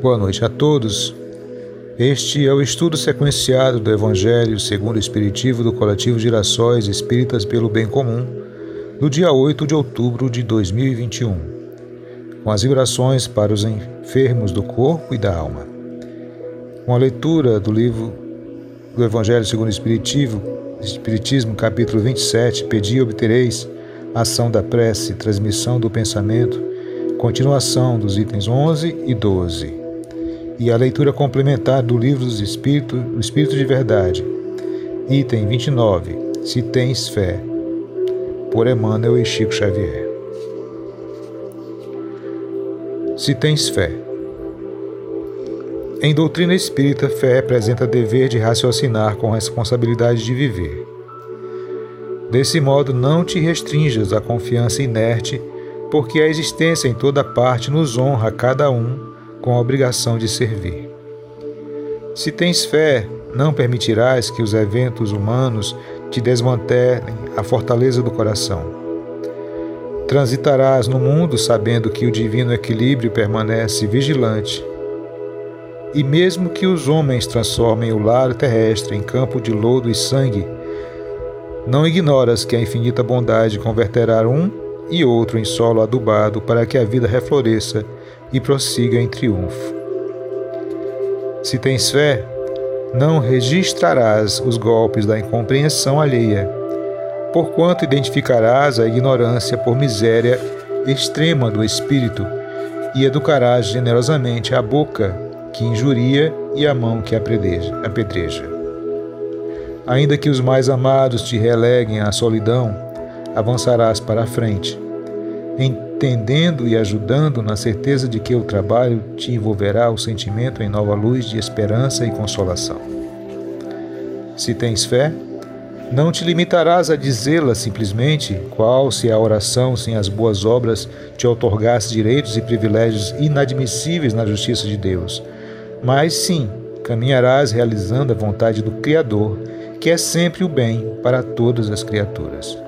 Boa noite a todos. Este é o estudo sequenciado do Evangelho segundo o Espiritismo do Coletivo Girassóis Espíritas pelo Bem Comum, do dia 8 de outubro de 2021, com as vibrações para os enfermos do corpo e da alma. Com a leitura do livro do Evangelho segundo o Espiritismo, Espiritismo capítulo 27, Pedi e obtereis, ação da prece, transmissão do pensamento, continuação dos itens 11 e 12 e a leitura complementar do livro dos Espíritos, o Espírito de Verdade. Item 29. Se tens fé. Por Emmanuel e Chico Xavier. Se tens fé. Em doutrina espírita, fé representa dever de raciocinar com responsabilidade de viver. Desse modo, não te restringas à confiança inerte, porque a existência em toda parte nos honra a cada um com a obrigação de servir. Se tens fé, não permitirás que os eventos humanos te desmantelem a fortaleza do coração. Transitarás no mundo sabendo que o divino equilíbrio permanece vigilante. E mesmo que os homens transformem o lar terrestre em campo de lodo e sangue, não ignoras que a infinita bondade converterá um e outro em solo adubado para que a vida refloresça e prossiga em triunfo. Se tens fé, não registrarás os golpes da incompreensão alheia, porquanto identificarás a ignorância por miséria extrema do espírito e educarás generosamente a boca que injuria e a mão que apedreja. Ainda que os mais amados te releguem à solidão, avançarás para a frente entendendo e ajudando na certeza de que o trabalho te envolverá o sentimento em nova luz de esperança e consolação. Se tens fé, não te limitarás a dizê-la simplesmente, qual se a oração sem as boas obras te otorgasse direitos e privilégios inadmissíveis na justiça de Deus, mas sim caminharás realizando a vontade do Criador, que é sempre o bem para todas as criaturas.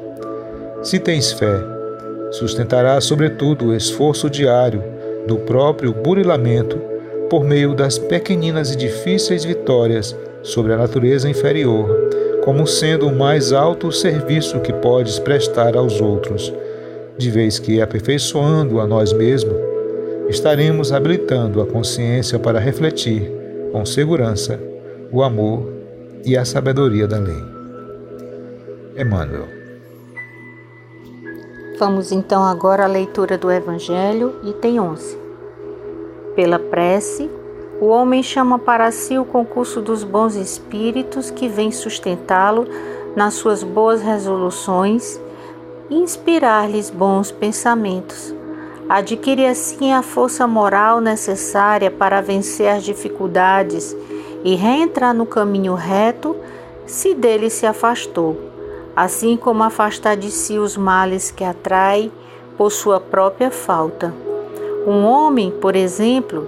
Se tens fé, Sustentará, sobretudo, o esforço diário do próprio burilamento por meio das pequeninas e difíceis vitórias sobre a natureza inferior, como sendo o mais alto serviço que podes prestar aos outros, de vez que, aperfeiçoando a nós mesmos, estaremos habilitando a consciência para refletir, com segurança, o amor e a sabedoria da lei. Emmanuel. Vamos então agora à leitura do Evangelho, item 11. Pela prece, o homem chama para si o concurso dos bons espíritos que vem sustentá-lo nas suas boas resoluções e inspirar-lhes bons pensamentos. Adquire assim a força moral necessária para vencer as dificuldades e reentrar no caminho reto se dele se afastou assim como afastar de si os males que atrai por sua própria falta. Um homem, por exemplo,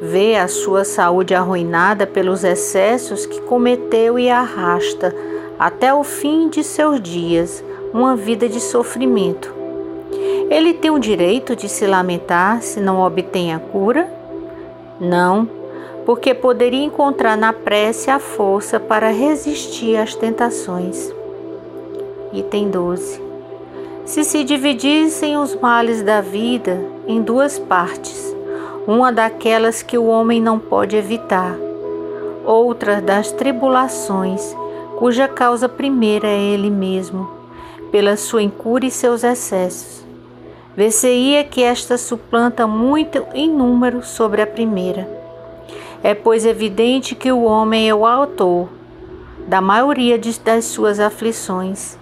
vê a sua saúde arruinada pelos excessos que cometeu e arrasta até o fim de seus dias uma vida de sofrimento. Ele tem o direito de se lamentar se não obtém a cura? Não, porque poderia encontrar na prece a força para resistir às tentações. Item 12. Se se dividissem os males da vida em duas partes, uma daquelas que o homem não pode evitar, outra das tribulações, cuja causa primeira é ele mesmo, pela sua incura e seus excessos. Vê-se-ia que esta suplanta muito em número sobre a primeira. É, pois, evidente que o homem é o autor da maioria das suas aflições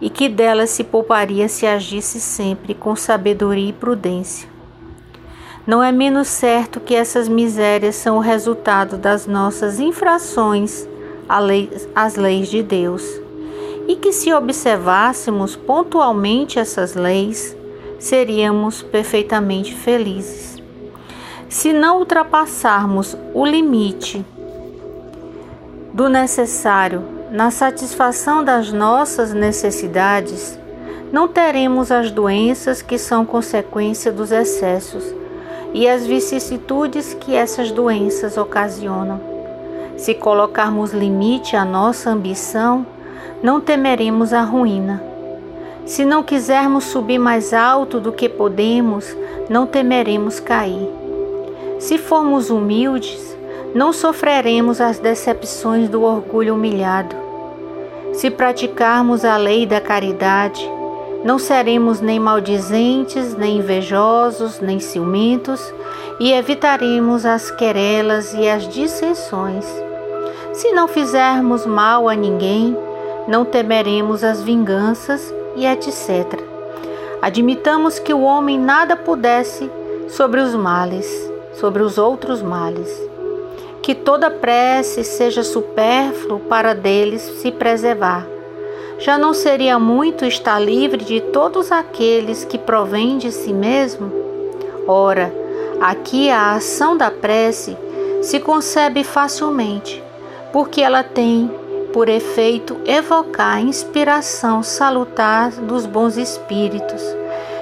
e que dela se pouparia se agisse sempre com sabedoria e prudência. Não é menos certo que essas misérias são o resultado das nossas infrações às leis de Deus, e que se observássemos pontualmente essas leis, seríamos perfeitamente felizes. Se não ultrapassarmos o limite do necessário na satisfação das nossas necessidades, não teremos as doenças que são consequência dos excessos e as vicissitudes que essas doenças ocasionam. Se colocarmos limite à nossa ambição, não temeremos a ruína. Se não quisermos subir mais alto do que podemos, não temeremos cair. Se formos humildes, não sofreremos as decepções do orgulho humilhado. Se praticarmos a lei da caridade, não seremos nem maldizentes, nem invejosos, nem ciumentos, e evitaremos as querelas e as dissensões. Se não fizermos mal a ninguém, não temeremos as vinganças e etc. Admitamos que o homem nada pudesse sobre os males, sobre os outros males. Que toda prece seja supérfluo para deles se preservar já não seria muito estar livre de todos aqueles que provêm de si mesmo? Ora, aqui a ação da prece se concebe facilmente, porque ela tem por efeito evocar a inspiração salutar dos bons espíritos,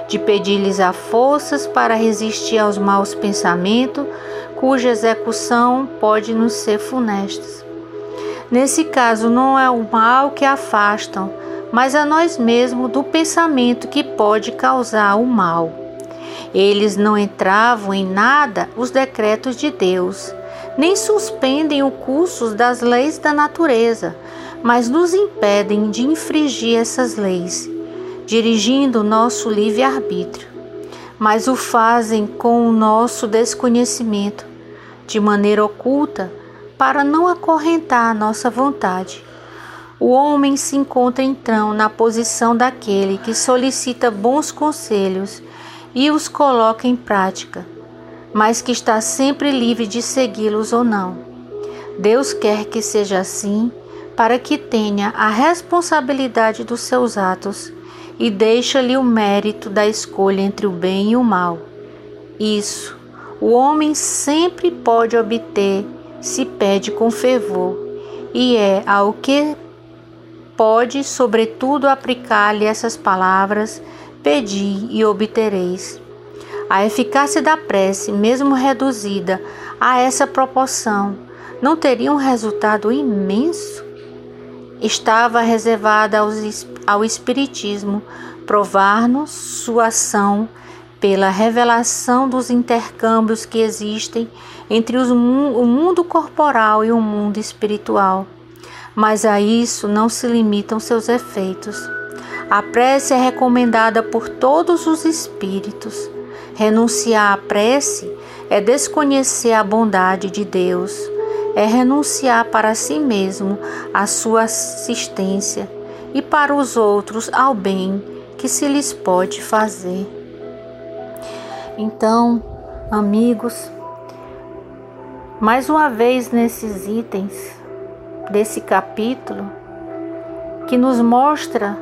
de pedir-lhes a forças para resistir aos maus pensamentos, cuja execução pode nos ser funesta. Nesse caso, não é o mal que afastam, mas a nós mesmos do pensamento que pode causar o mal. Eles não entravam em nada os decretos de Deus, nem suspendem o curso das leis da natureza, mas nos impedem de infringir essas leis, dirigindo nosso livre-arbítrio. Mas o fazem com o nosso desconhecimento, de maneira oculta, para não acorrentar a nossa vontade. O homem se encontra então na posição daquele que solicita bons conselhos e os coloca em prática, mas que está sempre livre de segui-los ou não. Deus quer que seja assim para que tenha a responsabilidade dos seus atos e deixa-lhe o mérito da escolha entre o bem e o mal. Isso o homem sempre pode obter se pede com fervor, e é ao que pode, sobretudo, aplicar-lhe essas palavras: Pedi e obtereis. A eficácia da prece, mesmo reduzida a essa proporção, não teria um resultado imenso? Estava reservada ao Espiritismo provar-nos sua ação pela revelação dos intercâmbios que existem entre os, o mundo corporal e o mundo espiritual. Mas a isso não se limitam seus efeitos. A prece é recomendada por todos os espíritos. Renunciar à prece é desconhecer a bondade de Deus, é renunciar para si mesmo a sua assistência e para os outros ao bem que se lhes pode fazer. Então, amigos, mais uma vez nesses itens desse capítulo, que nos mostra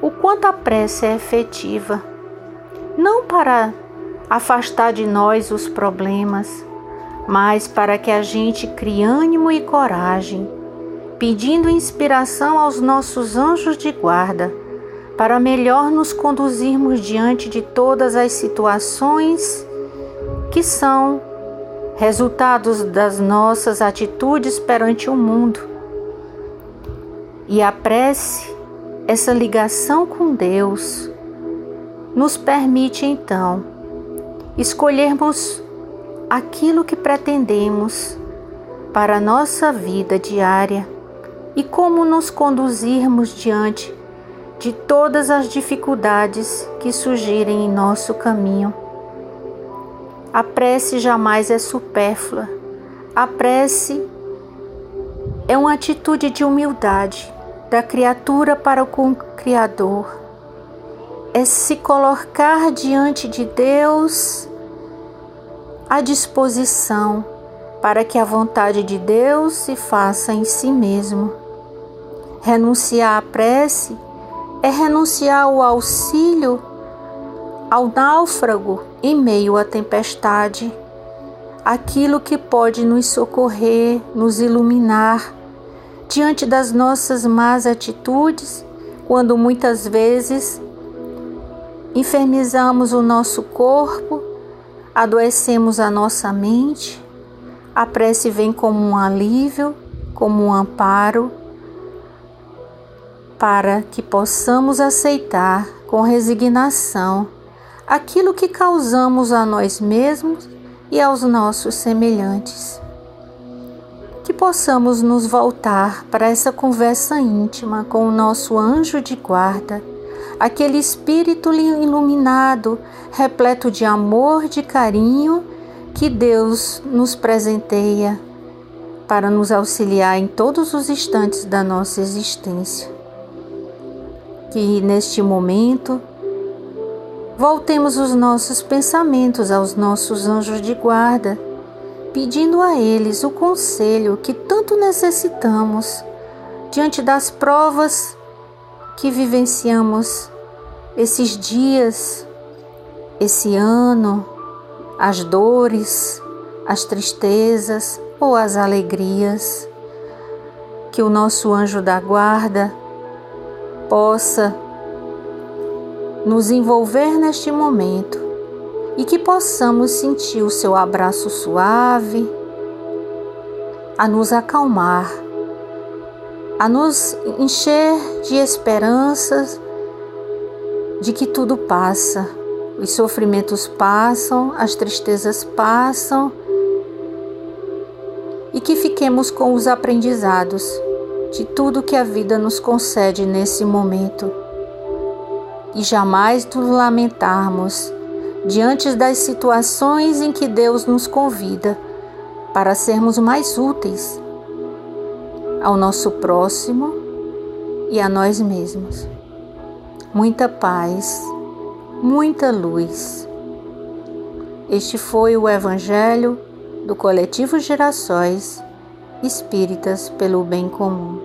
o quanto a prece é efetiva, não para afastar de nós os problemas, mas para que a gente crie ânimo e coragem, pedindo inspiração aos nossos anjos de guarda para melhor nos conduzirmos diante de todas as situações que são resultados das nossas atitudes perante o mundo. E a prece, essa ligação com Deus, nos permite então escolhermos aquilo que pretendemos para a nossa vida diária e como nos conduzirmos diante de todas as dificuldades que surgirem em nosso caminho. A prece jamais é supérflua. A prece é uma atitude de humildade da criatura para com o Criador. É se colocar diante de Deus à disposição para que a vontade de Deus se faça em si mesmo. Renunciar à prece é renunciar ao auxílio ao náufrago em meio à tempestade, aquilo que pode nos socorrer, nos iluminar diante das nossas más atitudes, quando muitas vezes enfermizamos o nosso corpo, adoecemos a nossa mente, a prece vem como um alívio, como um amparo, para que possamos aceitar com resignação aquilo que causamos a nós mesmos e aos nossos semelhantes. Que possamos nos voltar para essa conversa íntima com o nosso anjo de guarda, aquele espírito iluminado, repleto de amor, de carinho que Deus nos presenteia para nos auxiliar em todos os instantes da nossa existência. Que neste momento voltemos os nossos pensamentos aos nossos anjos de guarda, pedindo a eles o conselho que tanto necessitamos diante das provas que vivenciamos esses dias, esse ano, as dores, as tristezas ou as alegrias. Que o nosso anjo da guarda possa nos envolver neste momento e que possamos sentir o seu abraço suave, a nos acalmar, a nos encher de esperanças de que tudo passa, os sofrimentos passam, as tristezas passam e que fiquemos com os aprendizados de tudo que a vida nos concede nesse momento. E jamais nos lamentarmos diante das situações em que Deus nos convida para sermos mais úteis ao nosso próximo e a nós mesmos. Muita paz, muita luz. Este foi o Evangelho do Coletivo Gerações Espíritas pelo Bem Comum.